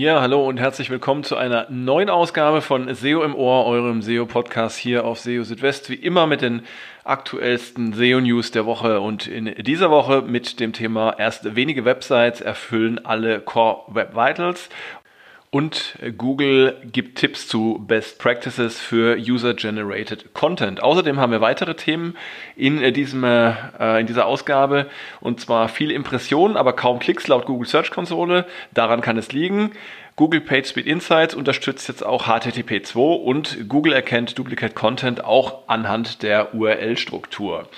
Ja, hallo und herzlich willkommen zu einer neuen Ausgabe von SEO im Ohr, eurem SEO-Podcast hier auf SEO Südwest. Wie immer mit den aktuellsten SEO-News der Woche und in dieser Woche mit dem Thema erst wenige Websites erfüllen alle Core Web Vitals und Google gibt Tipps zu Best Practices für User-Generated Content. Außerdem haben wir weitere Themen in, diesem, äh, in dieser Ausgabe und zwar viele Impressionen, aber kaum Klicks laut Google Search Konsole. Daran kann es liegen. Google PageSpeed Insights unterstützt jetzt auch HTTP 2 und Google erkennt Duplicate Content auch anhand der URL-Struktur.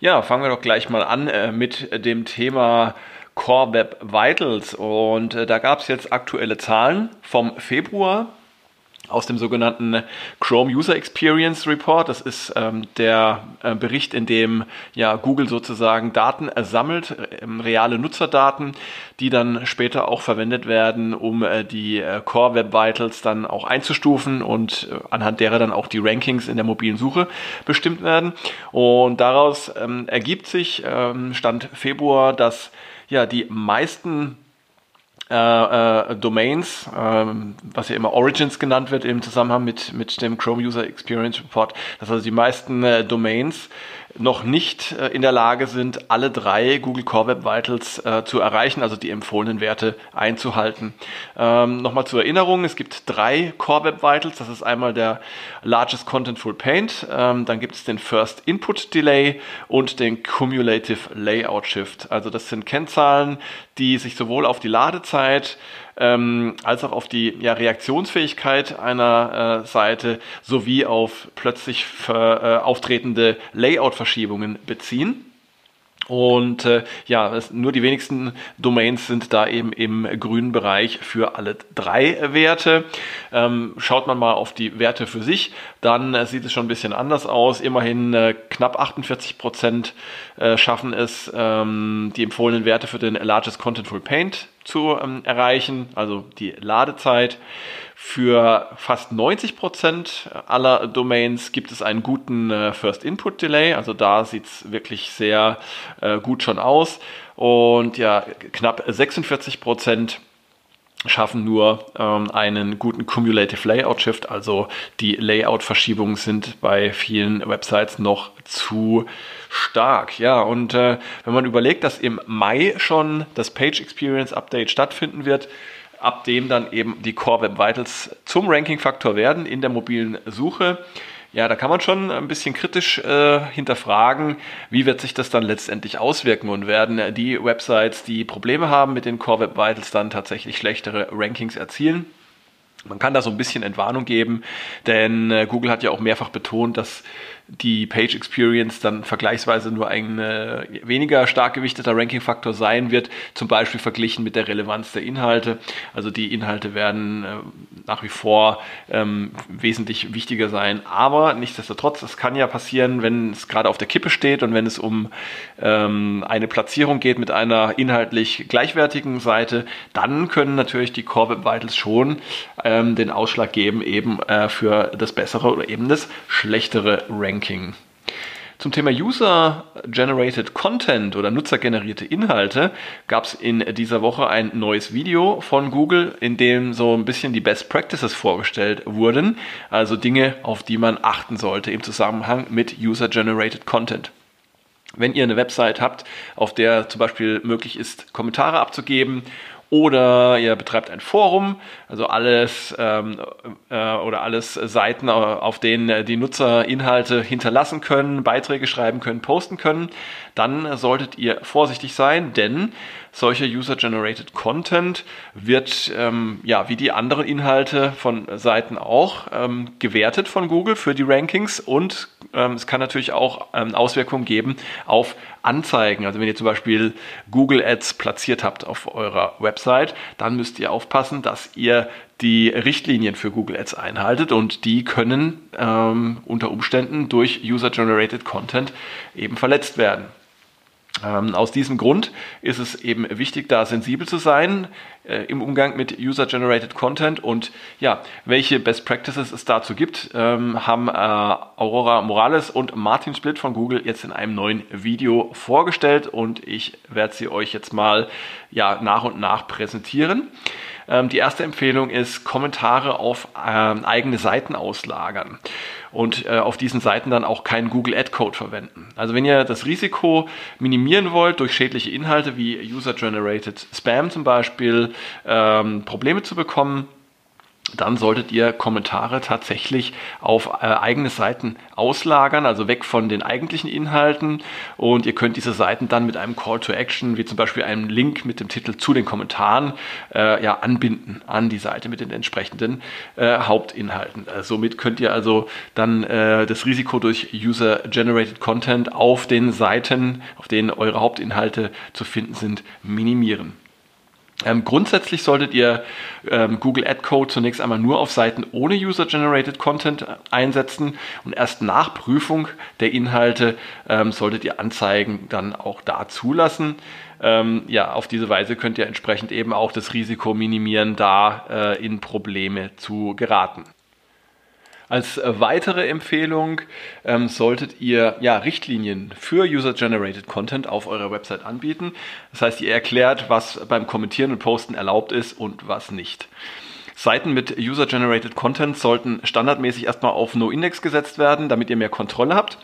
Ja, fangen wir doch gleich mal an äh, mit dem Thema Core Web Vitals. Und äh, da gab es jetzt aktuelle Zahlen vom Februar aus dem sogenannten Chrome User Experience Report. Das ist ähm, der äh, Bericht, in dem ja, Google sozusagen Daten ersammelt, äh, reale Nutzerdaten, die dann später auch verwendet werden, um äh, die äh, Core Web Vitals dann auch einzustufen und äh, anhand derer dann auch die Rankings in der mobilen Suche bestimmt werden. Und daraus ähm, ergibt sich, ähm, Stand Februar, dass ja die meisten äh, äh, Domains, äh, was ja immer Origins genannt wird im Zusammenhang mit, mit dem Chrome User Experience Report, dass also die meisten äh, Domains noch nicht äh, in der Lage sind, alle drei Google Core Web Vitals äh, zu erreichen, also die empfohlenen Werte einzuhalten. Ähm, Nochmal zur Erinnerung, es gibt drei Core Web Vitals. Das ist einmal der Largest Contentful Paint, ähm, dann gibt es den First Input Delay und den Cumulative Layout Shift. Also das sind Kennzahlen, die sich sowohl auf die Ladezeit ähm, als auch auf die ja, Reaktionsfähigkeit einer äh, Seite sowie auf plötzlich äh, auftretende Layout-Verschiebungen beziehen. Und äh, ja, es, nur die wenigsten Domains sind da eben im grünen Bereich für alle drei Werte. Ähm, schaut man mal auf die Werte für sich, dann äh, sieht es schon ein bisschen anders aus. Immerhin äh, knapp 48 Prozent äh, schaffen es, ähm, die empfohlenen Werte für den Largest Contentful Paint zu ähm, erreichen, also die Ladezeit. Für fast 90 Prozent aller Domains gibt es einen guten äh, First Input Delay, also da sieht es wirklich sehr äh, gut schon aus. Und ja, knapp 46 Prozent schaffen nur ähm, einen guten Cumulative Layout Shift, also die Layout-Verschiebungen sind bei vielen Websites noch zu stark. Ja, und äh, wenn man überlegt, dass im Mai schon das Page Experience Update stattfinden wird, ab dem dann eben die Core Web Vitals zum Ranking-Faktor werden in der mobilen Suche, ja, da kann man schon ein bisschen kritisch äh, hinterfragen, wie wird sich das dann letztendlich auswirken und werden die Websites, die Probleme haben mit den Core Web Vitals, dann tatsächlich schlechtere Rankings erzielen. Man kann da so ein bisschen Entwarnung geben, denn äh, Google hat ja auch mehrfach betont, dass die Page Experience dann vergleichsweise nur ein äh, weniger stark gewichteter Ranking-Faktor sein wird, zum Beispiel verglichen mit der Relevanz der Inhalte. Also die Inhalte werden äh, nach wie vor ähm, wesentlich wichtiger sein. Aber nichtsdestotrotz, es kann ja passieren, wenn es gerade auf der Kippe steht und wenn es um ähm, eine Platzierung geht mit einer inhaltlich gleichwertigen Seite, dann können natürlich die Core Web Vitals schon ähm, den Ausschlag geben eben äh, für das bessere oder eben das schlechtere Ranking. Zum Thema User-Generated Content oder nutzergenerierte Inhalte gab es in dieser Woche ein neues Video von Google, in dem so ein bisschen die Best Practices vorgestellt wurden, also Dinge, auf die man achten sollte im Zusammenhang mit User-Generated Content. Wenn ihr eine Website habt, auf der zum Beispiel möglich ist, Kommentare abzugeben oder ihr betreibt ein Forum, also alles ähm, äh, oder alles Seiten, äh, auf denen die Nutzer Inhalte hinterlassen können, Beiträge schreiben können, posten können, dann solltet ihr vorsichtig sein, denn solcher User-Generated Content wird, ähm, ja, wie die anderen Inhalte von Seiten auch, ähm, gewertet von Google für die Rankings und ähm, es kann natürlich auch ähm, Auswirkungen geben auf Anzeigen. Also wenn ihr zum Beispiel Google Ads platziert habt auf eurer Website, dann müsst ihr aufpassen, dass ihr die Richtlinien für Google Ads einhaltet und die können ähm, unter Umständen durch User-Generated Content eben verletzt werden. Ähm, aus diesem Grund ist es eben wichtig, da sensibel zu sein äh, im Umgang mit User-Generated Content. Und ja, welche Best Practices es dazu gibt, ähm, haben äh, Aurora Morales und Martin Split von Google jetzt in einem neuen Video vorgestellt. Und ich werde sie euch jetzt mal ja, nach und nach präsentieren. Ähm, die erste Empfehlung ist, Kommentare auf ähm, eigene Seiten auslagern und äh, auf diesen Seiten dann auch keinen Google Ad Code verwenden. Also wenn ihr das Risiko minimieren wollt durch schädliche Inhalte wie User-Generated Spam zum Beispiel, ähm, Probleme zu bekommen, dann solltet ihr Kommentare tatsächlich auf äh, eigene Seiten auslagern, also weg von den eigentlichen Inhalten. Und ihr könnt diese Seiten dann mit einem Call to Action, wie zum Beispiel einem Link mit dem Titel zu den Kommentaren, äh, ja, anbinden an die Seite mit den entsprechenden äh, Hauptinhalten. Äh, somit könnt ihr also dann äh, das Risiko durch User-Generated Content auf den Seiten, auf denen eure Hauptinhalte zu finden sind, minimieren. Ähm, grundsätzlich solltet ihr ähm, Google Ad Code zunächst einmal nur auf Seiten ohne User-Generated Content einsetzen und erst nach Prüfung der Inhalte ähm, solltet ihr Anzeigen dann auch da zulassen. Ähm, ja, auf diese Weise könnt ihr entsprechend eben auch das Risiko minimieren, da äh, in Probleme zu geraten. Als äh, weitere Empfehlung ähm, solltet ihr ja, Richtlinien für User-Generated Content auf eurer Website anbieten. Das heißt, ihr erklärt, was beim Kommentieren und Posten erlaubt ist und was nicht. Seiten mit User-Generated Content sollten standardmäßig erstmal auf No-Index gesetzt werden, damit ihr mehr Kontrolle habt.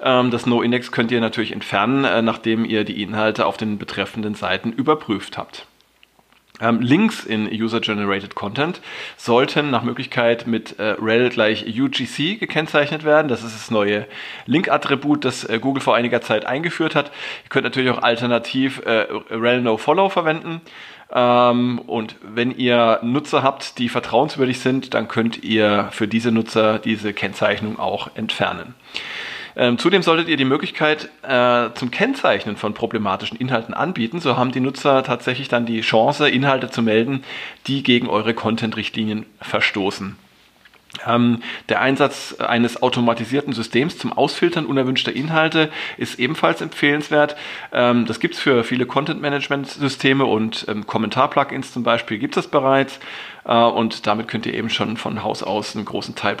Ähm, das No-Index könnt ihr natürlich entfernen, äh, nachdem ihr die Inhalte auf den betreffenden Seiten überprüft habt. Ähm, Links in User-Generated Content sollten nach Möglichkeit mit äh, rel gleich UGC gekennzeichnet werden. Das ist das neue Link-Attribut, das äh, Google vor einiger Zeit eingeführt hat. Ihr könnt natürlich auch alternativ äh, rel no-follow verwenden. Ähm, und wenn ihr Nutzer habt, die vertrauenswürdig sind, dann könnt ihr für diese Nutzer diese Kennzeichnung auch entfernen. Ähm, zudem solltet ihr die Möglichkeit äh, zum Kennzeichnen von problematischen Inhalten anbieten. So haben die Nutzer tatsächlich dann die Chance, Inhalte zu melden, die gegen eure Content-Richtlinien verstoßen. Ähm, der Einsatz eines automatisierten Systems zum Ausfiltern unerwünschter Inhalte ist ebenfalls empfehlenswert. Ähm, das gibt es für viele Content-Management-Systeme und ähm, Kommentar-Plugins zum Beispiel gibt es bereits. Äh, und damit könnt ihr eben schon von Haus aus einen großen Teil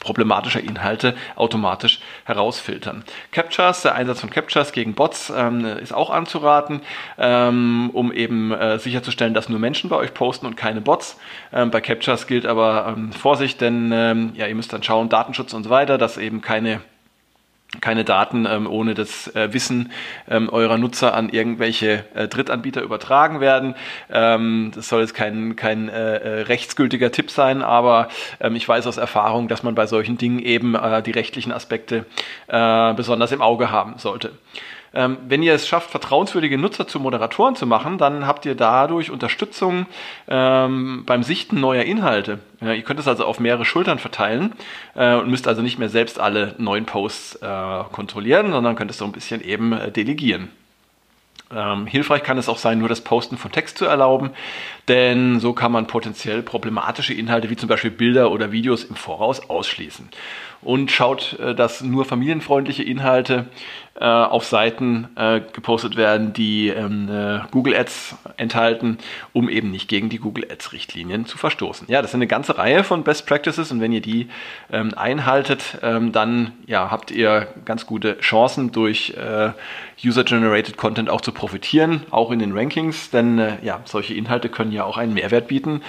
problematischer Inhalte automatisch herausfiltern. Captchas, der Einsatz von Captchas gegen Bots ähm, ist auch anzuraten, ähm, um eben äh, sicherzustellen, dass nur Menschen bei euch posten und keine Bots. Ähm, bei Captchas gilt aber Vorsicht, denn ja, ihr müsst dann schauen, Datenschutz und so weiter, dass eben keine keine Daten ähm, ohne das äh, Wissen ähm, eurer Nutzer an irgendwelche äh, Drittanbieter übertragen werden. Ähm, das soll jetzt kein, kein äh, äh rechtsgültiger Tipp sein, aber ähm, ich weiß aus Erfahrung, dass man bei solchen Dingen eben äh, die rechtlichen Aspekte äh, besonders im Auge haben sollte. Ähm, wenn ihr es schafft, vertrauenswürdige Nutzer zu Moderatoren zu machen, dann habt ihr dadurch Unterstützung ähm, beim Sichten neuer Inhalte. Ja, ihr könnt es also auf mehrere Schultern verteilen äh, und müsst also nicht mehr selbst alle neuen Posts äh, kontrollieren, sondern könnt es so ein bisschen eben äh, delegieren. Ähm, hilfreich kann es auch sein, nur das Posten von Text zu erlauben, denn so kann man potenziell problematische Inhalte wie zum Beispiel Bilder oder Videos im Voraus ausschließen und schaut, äh, dass nur familienfreundliche Inhalte äh, auf Seiten äh, gepostet werden, die ähm, äh, Google Ads enthalten, um eben nicht gegen die Google Ads Richtlinien zu verstoßen. Ja, das sind eine ganze Reihe von Best Practices und wenn ihr die ähm, einhaltet, ähm, dann ja, habt ihr ganz gute Chancen durch äh, User-Generated Content auch zu profitieren, auch in den Rankings, denn äh, ja, solche Inhalte können ja auch einen Mehrwert bieten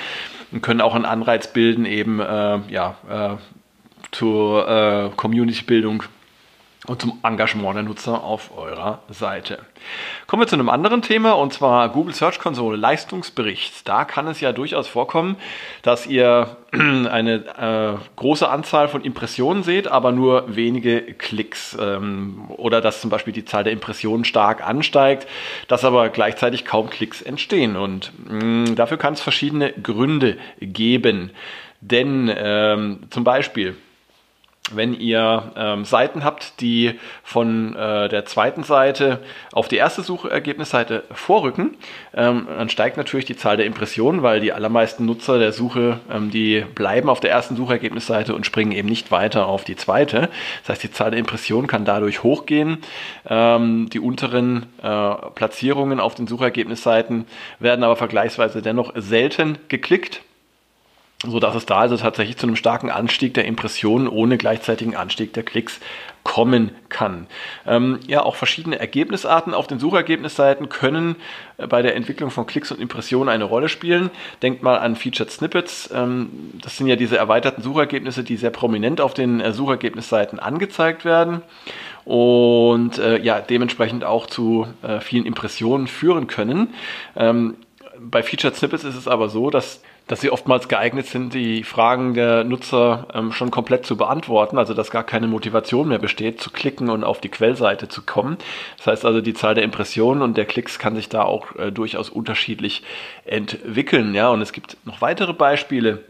und können auch einen Anreiz bilden, eben ja, zur äh, Community-Bildung und zum Engagement der Nutzer auf eurer Seite. Kommen wir zu einem anderen Thema und zwar Google Search Console Leistungsbericht. Da kann es ja durchaus vorkommen, dass ihr eine äh, große Anzahl von Impressionen seht, aber nur wenige Klicks ähm, oder dass zum Beispiel die Zahl der Impressionen stark ansteigt, dass aber gleichzeitig kaum Klicks entstehen und mh, mm, dafür kann es verschiedene Gründe geben. Denn ähm, zum Beispiel wenn ihr ähm, Seiten habt, die von äh, der zweiten Seite auf die erste Suchergebnisseite vorrücken, ähm, dann steigt natürlich die Zahl der Impressionen, weil die allermeisten Nutzer der Suche, ähm, die bleiben auf der ersten Suchergebnisseite und springen eben nicht weiter auf die zweite. Das heißt, die Zahl der Impressionen kann dadurch hochgehen. Ähm, die unteren äh, Platzierungen auf den Suchergebnisseiten werden aber vergleichsweise dennoch selten geklickt. So dass es da also tatsächlich zu einem starken Anstieg der Impressionen ohne gleichzeitigen Anstieg der Klicks kommen kann. Ähm, ja, auch verschiedene Ergebnisarten auf den Suchergebnisseiten können äh, bei der Entwicklung von Klicks und Impressionen eine Rolle spielen. Denkt mal an Featured Snippets. Ähm, das sind ja diese erweiterten Suchergebnisse, die sehr prominent auf den äh, Suchergebnisseiten angezeigt werden und äh, ja, dementsprechend auch zu äh, vielen Impressionen führen können. Ähm, bei Featured Snippets ist es aber so, dass dass sie oftmals geeignet sind, die Fragen der Nutzer ähm, schon komplett zu beantworten, also dass gar keine Motivation mehr besteht, zu klicken und auf die Quellseite zu kommen. Das heißt also, die Zahl der Impressionen und der Klicks kann sich da auch äh, durchaus unterschiedlich entwickeln. Ja, und es gibt noch weitere Beispiele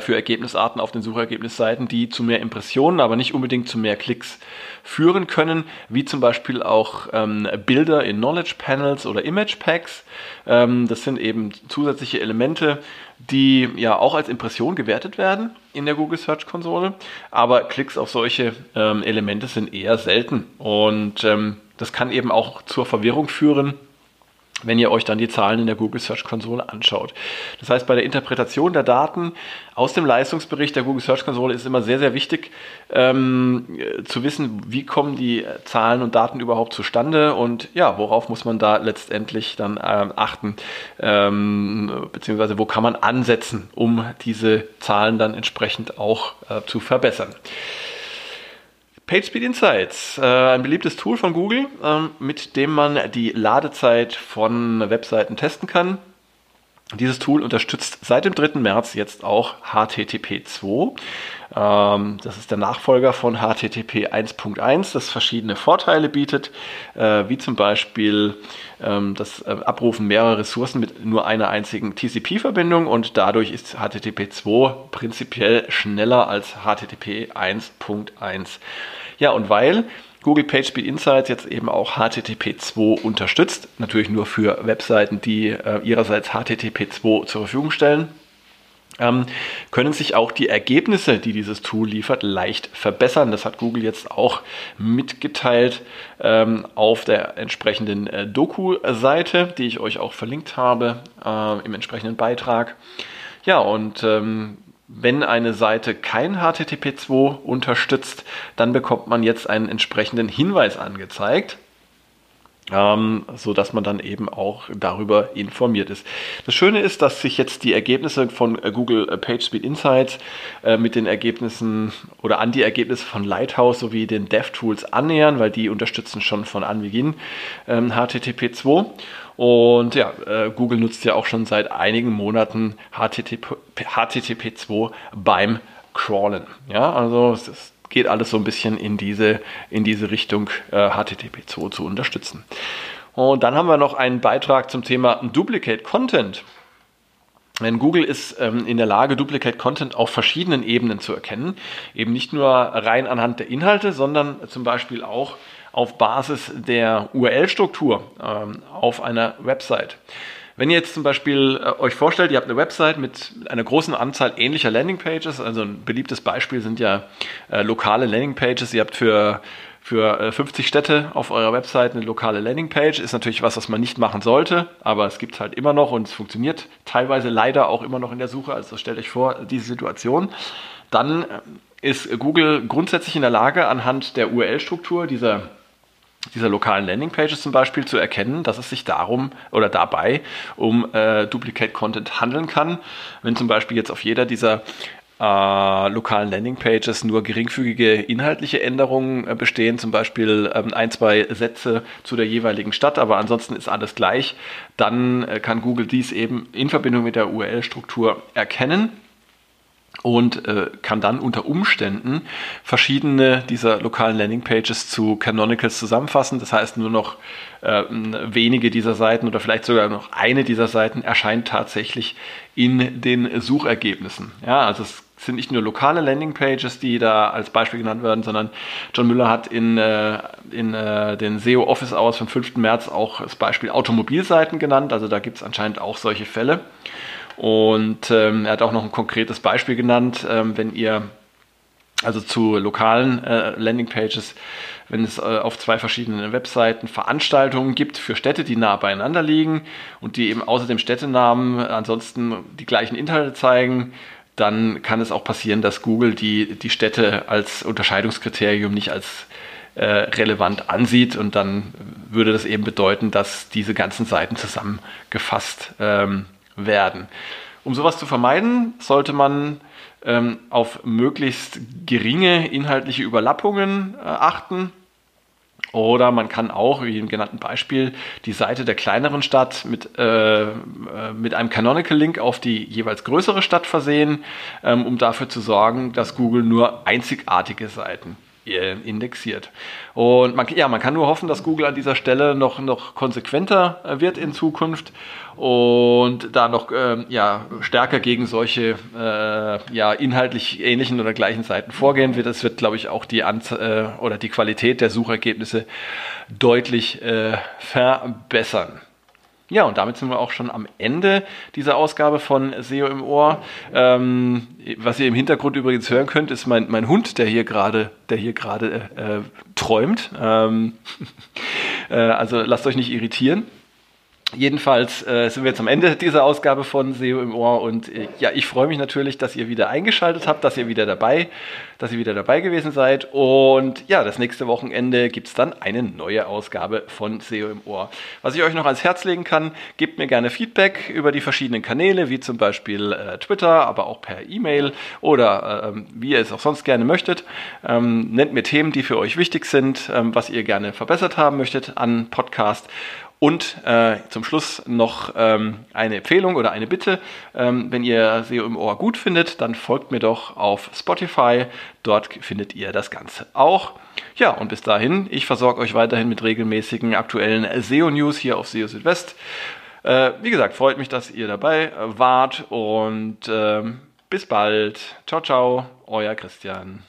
für Ergebnisarten auf den Suchergebnisseiten, die zu mehr Impressionen, aber nicht unbedingt zu mehr Klicks führen können, wie zum Beispiel auch ähm, Bilder in Knowledge Panels oder Image Packs. Ähm, das sind eben zusätzliche Elemente, die ja auch als Impression gewertet werden in der Google Search Konsole, aber Klicks auf solche ähm, Elemente sind eher selten und ähm, das kann eben auch zur Verwirrung führen wenn ihr euch dann die Zahlen in der Google Search Konsole anschaut. Das heißt, bei der Interpretation der Daten aus dem Leistungsbericht der Google Search Konsole ist immer sehr, sehr wichtig ähm, zu wissen, wie kommen die Zahlen und Daten überhaupt zustande und ja, worauf muss man da letztendlich dann ähm, achten, ähm, beziehungsweise wo kann man ansetzen, um diese Zahlen dann entsprechend auch äh, zu verbessern. PageSpeed Insights, äh, ein beliebtes Tool von Google, ähm, mit dem man die Ladezeit von Webseiten testen kann. Dieses Tool unterstützt seit dem 3. März jetzt auch HTTP 2. Ähm, das ist der Nachfolger von HTTP 1.1, das verschiedene Vorteile bietet, äh, wie zum Beispiel ähm, das äh, Abrufen mehrerer Ressourcen mit nur einer einzigen TCP-Verbindung und dadurch ist HTTP 2 prinzipiell schneller als HTTP 1.1. Ja, und weil Google PageSpeed Insights jetzt eben auch HTTP 2 unterstützt, natürlich nur für Webseiten, die äh, ihrerseits HTTP 2 zur Verfügung stellen ähm, können sich auch die Ergebnisse, die dieses Tool liefert, leicht verbessern. Das hat Google jetzt auch mitgeteilt ähm, auf der entsprechenden äh, Doku-Seite, die ich euch auch verlinkt habe äh, im entsprechenden Beitrag. Ja, und ähm, wenn eine Seite kein HTTP2 unterstützt, dann bekommt man jetzt einen entsprechenden Hinweis angezeigt ähm, so man dann eben auch darüber informiert ist. Das Schöne ist, dass sich jetzt die Ergebnisse von äh, Google äh, PageSpeed Insights äh, mit den Ergebnissen oder an die Ergebnisse von Lighthouse sowie den DevTools annähern, weil die unterstützen schon von Anbeginn ähm, HTTP 2. Und ja, äh, Google nutzt ja auch schon seit einigen Monaten HTTP, HTTP 2 beim Crawlen. Ja, also es ist geht alles so ein bisschen in diese, in diese Richtung äh, HTTP2 zu unterstützen. Und dann haben wir noch einen Beitrag zum Thema Duplicate Content. Denn Google ist ähm, in der Lage, Duplicate Content auf verschiedenen Ebenen zu erkennen. Eben nicht nur rein anhand der Inhalte, sondern zum Beispiel auch auf Basis der URL-Struktur ähm, auf einer Website. Wenn ihr jetzt zum Beispiel äh, euch vorstellt, ihr habt eine Website mit einer großen Anzahl ähnlicher Landingpages, also ein beliebtes Beispiel sind ja äh, lokale Landingpages, ihr habt für für äh, 50 Städte auf eurer Website eine lokale Landingpage. Ist natürlich was, was man nicht machen sollte, aber es gibt halt immer noch und es funktioniert teilweise leider auch immer noch in der Suche. Also stellt euch vor, diese Situation. Dann äh, ist Google grundsätzlich in der Lage, anhand der URL-Struktur dieser dieser lokalen Landingpages zum Beispiel zu erkennen, dass es sich darum oder dabei um äh, Duplicate Content handeln kann. Wenn zum Beispiel jetzt auf jeder dieser äh, lokalen Landingpages nur geringfügige inhaltliche Änderungen äh, bestehen, zum Beispiel ähm, ein, zwei Sätze zu der jeweiligen Stadt, aber ansonsten ist alles gleich, dann äh, kann Google dies eben in Verbindung mit der URL-Struktur erkennen und äh, kann dann unter Umständen verschiedene dieser lokalen Landingpages zu Canonicals zusammenfassen. Das heißt, nur noch äh, wenige dieser Seiten oder vielleicht sogar noch eine dieser Seiten erscheint tatsächlich in den Suchergebnissen. Ja, also es sind nicht nur lokale Landingpages, die da als Beispiel genannt werden, sondern John Müller hat in, äh, in äh, den SEO Office Hours vom 5. März auch das Beispiel Automobilseiten genannt. Also da gibt es anscheinend auch solche Fälle. Und ähm, er hat auch noch ein konkretes Beispiel genannt, ähm, wenn ihr also zu lokalen äh, Landingpages wenn es äh, auf zwei verschiedenen Webseiten Veranstaltungen gibt für Städte, die nah beieinander liegen und die eben außer dem Städtenamen ansonsten die gleichen Inhalte zeigen, dann kann es auch passieren, dass Google die, die Städte als Unterscheidungskriterium nicht als äh, relevant ansieht. Und dann würde das eben bedeuten, dass diese ganzen Seiten zusammengefasst ähm, werden. Um sowas zu vermeiden, sollte man ähm, auf möglichst geringe inhaltliche Überlappungen äh, achten. Oder man kann auch, wie im genannten Beispiel, die Seite der kleineren Stadt mit, äh, äh mit einem Canonical-Link auf die jeweils größere Stadt versehen, ähm, um dafür zu sorgen, dass Google nur einzigartige Seiten indexiert. Und man, ja, man kann nur hoffen, dass Google an dieser Stelle noch, noch konsequenter äh, wird in Zukunft und da noch ähm, ja, stärker gegen solche äh, ja, inhaltlich ähnlichen oder gleichen Seiten vorgehen wird. Das wird, glaube ich, auch die Anz äh, oder die Qualität der Suchergebnisse deutlich äh, verbessern. Ja, und damit sind wir auch schon am Ende dieser Ausgabe von SEO im Ohr. Ähm, was ihr im Hintergrund übrigens hören könnt, ist mein, mein Hund, der hier gerade, der hier gerade äh, träumt. Ähm, äh, also lasst euch nicht irritieren. Jedenfalls äh, sind wir jetzt am Ende dieser Ausgabe von SEO im Ohr und äh, ja, ich freue mich natürlich, dass ihr wieder eingeschaltet habt, dass ihr wieder dabei, dass ihr wieder dabei gewesen seid und ja, das nächste Wochenende gibt es dann eine neue Ausgabe von SEO im Ohr. Was ich euch noch ans Herz legen kann, gebt mir gerne Feedback über die verschiedenen Kanäle, wie zum Beispiel äh, Twitter, aber auch per E-Mail oder ähm, wie ihr es auch sonst gerne möchtet. Ähm, nennt mir Themen, die für euch wichtig sind, ähm, was ihr gerne verbessert haben möchtet an Podcast und äh, zum Schluss noch ähm, eine Empfehlung oder eine Bitte. Ähm, wenn ihr SEO im Ohr gut findet, dann folgt mir doch auf Spotify. Dort findet ihr das Ganze auch. Ja, und bis dahin, ich versorge euch weiterhin mit regelmäßigen aktuellen SEO-News hier auf SEO Südwest. Äh, wie gesagt, freut mich, dass ihr dabei wart und äh, bis bald. Ciao, ciao, euer Christian.